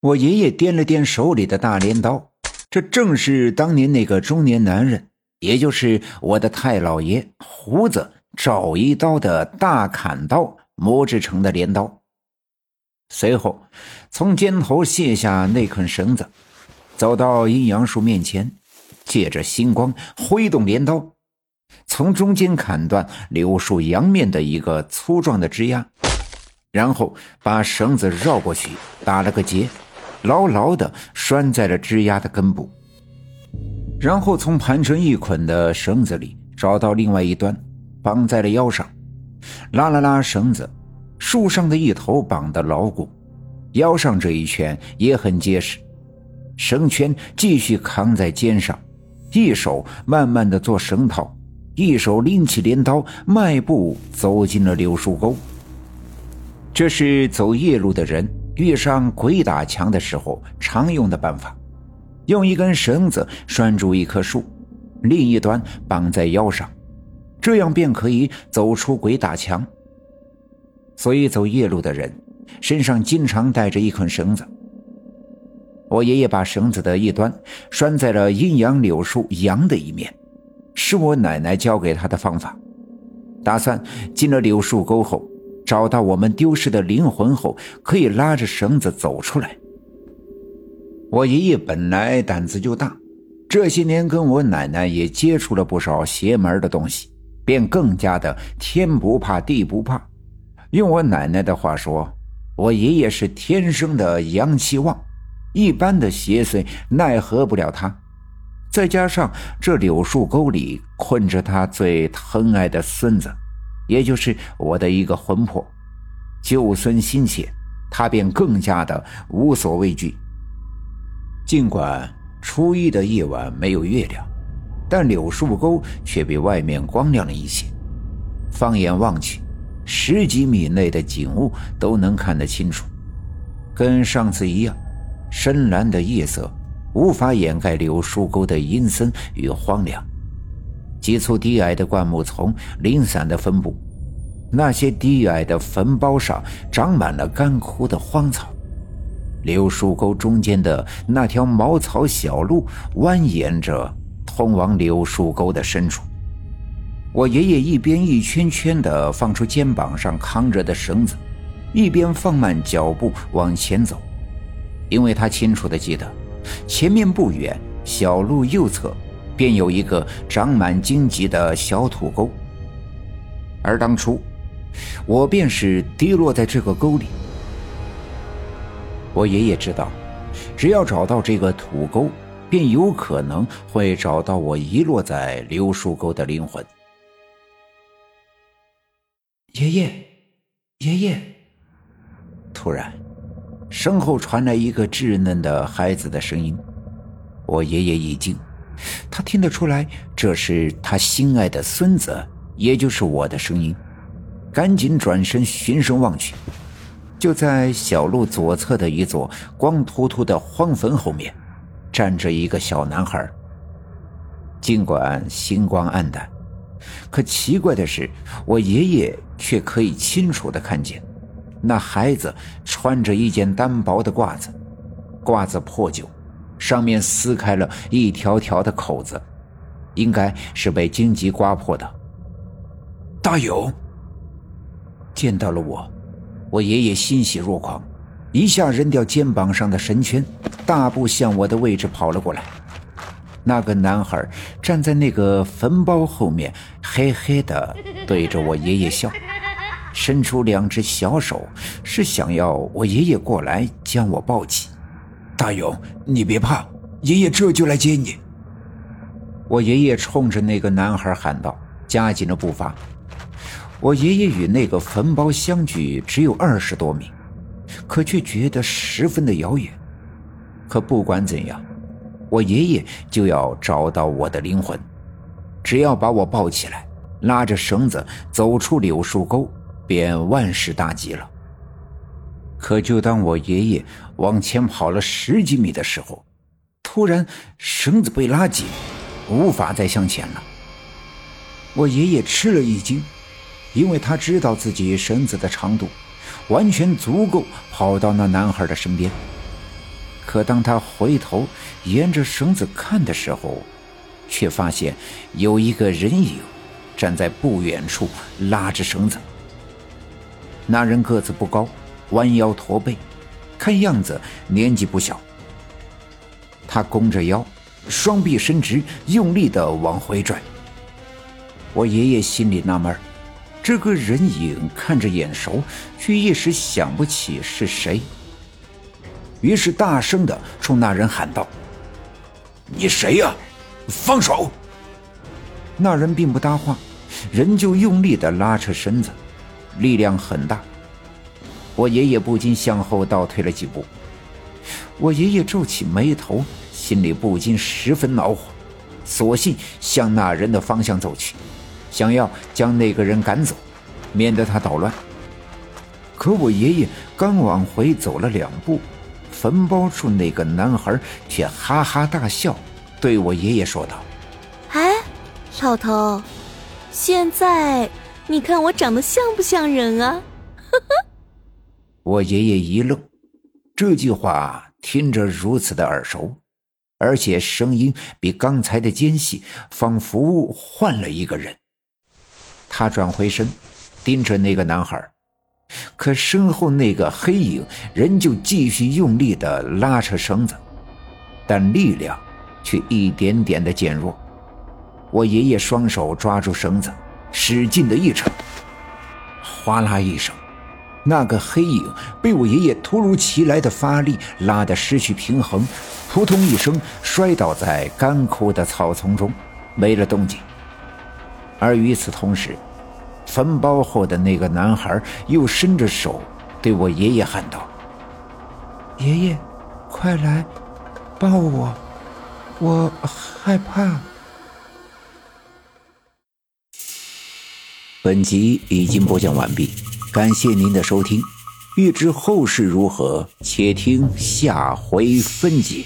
我爷爷掂了掂手里的大镰刀，这正是当年那个中年男人，也就是我的太老爷胡子找一刀的大砍刀磨制成的镰刀。随后，从肩头卸下那捆绳子，走到阴阳树面前，借着星光挥动镰刀，从中间砍断柳树阳面的一个粗壮的枝丫，然后把绳子绕过去，打了个结。牢牢地拴在了枝丫的根部，然后从盘成一捆的绳子里找到另外一端，绑在了腰上，拉了拉绳子，树上的一头绑得牢固，腰上这一圈也很结实，绳圈继续扛在肩上，一手慢慢地做绳套，一手拎起镰刀，迈步走进了柳树沟。这是走夜路的人。遇上鬼打墙的时候常用的办法，用一根绳子拴住一棵树，另一端绑在腰上，这样便可以走出鬼打墙。所以走夜路的人身上经常带着一捆绳子。我爷爷把绳子的一端拴在了阴阳柳树阳的一面，是我奶奶教给他的方法。打算进了柳树沟后。找到我们丢失的灵魂后，可以拉着绳子走出来。我爷爷本来胆子就大，这些年跟我奶奶也接触了不少邪门的东西，便更加的天不怕地不怕。用我奶奶的话说，我爷爷是天生的阳气旺，一般的邪祟奈何不了他。再加上这柳树沟里困着他最疼爱的孙子。也就是我的一个魂魄，救孙心切，他便更加的无所畏惧。尽管初一的夜晚没有月亮，但柳树沟却比外面光亮了一些。放眼望去，十几米内的景物都能看得清楚。跟上次一样，深蓝的夜色无法掩盖柳树沟的阴森与荒凉。几簇低矮的灌木丛零散的分布，那些低矮的坟包上长满了干枯的荒草。柳树沟中间的那条茅草小路蜿蜒着通往柳树沟的深处。我爷爷一边一圈圈地放出肩膀上扛着的绳子，一边放慢脚步往前走，因为他清楚地记得，前面不远，小路右侧。便有一个长满荆棘的小土沟，而当初我便是跌落在这个沟里。我爷爷知道，只要找到这个土沟，便有可能会找到我遗落在柳树沟的灵魂。爷爷，爷爷！突然，身后传来一个稚嫩的孩子的声音，我爷爷一惊。他听得出来，这是他心爱的孙子，也就是我的声音，赶紧转身循声望去，就在小路左侧的一座光秃秃的荒坟后面，站着一个小男孩。尽管星光暗淡，可奇怪的是，我爷爷却可以清楚地看见，那孩子穿着一件单薄的褂子，褂子破旧。上面撕开了一条条的口子，应该是被荆棘刮破的。大勇见到了我，我爷爷欣喜若狂，一下扔掉肩膀上的绳圈，大步向我的位置跑了过来。那个男孩站在那个坟包后面，嘿嘿的对着我爷爷笑，伸出两只小手，是想要我爷爷过来将我抱起。大勇，你别怕，爷爷这就来接你。我爷爷冲着那个男孩喊道，加紧了步伐。我爷爷与那个坟包相距只有二十多米，可却觉得十分的遥远。可不管怎样，我爷爷就要找到我的灵魂，只要把我抱起来，拉着绳子走出柳树沟，便万事大吉了。可就当我爷爷往前跑了十几米的时候，突然绳子被拉紧，无法再向前了。我爷爷吃了一惊，因为他知道自己绳子的长度完全足够跑到那男孩的身边。可当他回头沿着绳子看的时候，却发现有一个人影站在不远处拉着绳子。那人个子不高，弯腰驼背，看样子年纪不小。他弓着腰，双臂伸直，用力的往回拽。我爷爷心里纳闷这个人影看着眼熟，却一时想不起是谁。于是大声的冲那人喊道：“你谁呀？放手！”那人并不搭话，人就用力的拉扯身子，力量很大。我爷爷不禁向后倒退了几步。我爷爷皱起眉头。心里不禁十分恼火，索性向那人的方向走去，想要将那个人赶走，免得他捣乱。可我爷爷刚往回走了两步，坟包处那个男孩却哈哈大笑，对我爷爷说道：“哎，老头，现在你看我长得像不像人啊？”呵呵。我爷爷一愣，这句话听着如此的耳熟。而且声音比刚才的尖细，仿佛换了一个人。他转回身，盯着那个男孩，可身后那个黑影仍旧继续用力地拉扯绳子，但力量却一点点的减弱。我爷爷双手抓住绳子，使劲的一扯，哗啦一声。那个黑影被我爷爷突如其来的发力拉得失去平衡，扑通一声摔倒在干枯的草丛中，没了动静。而与此同时，坟包后的那个男孩又伸着手对我爷爷喊道：“爷爷，快来抱我，我害怕。”本集已经播讲完毕。感谢您的收听，欲知后事如何，且听下回分解。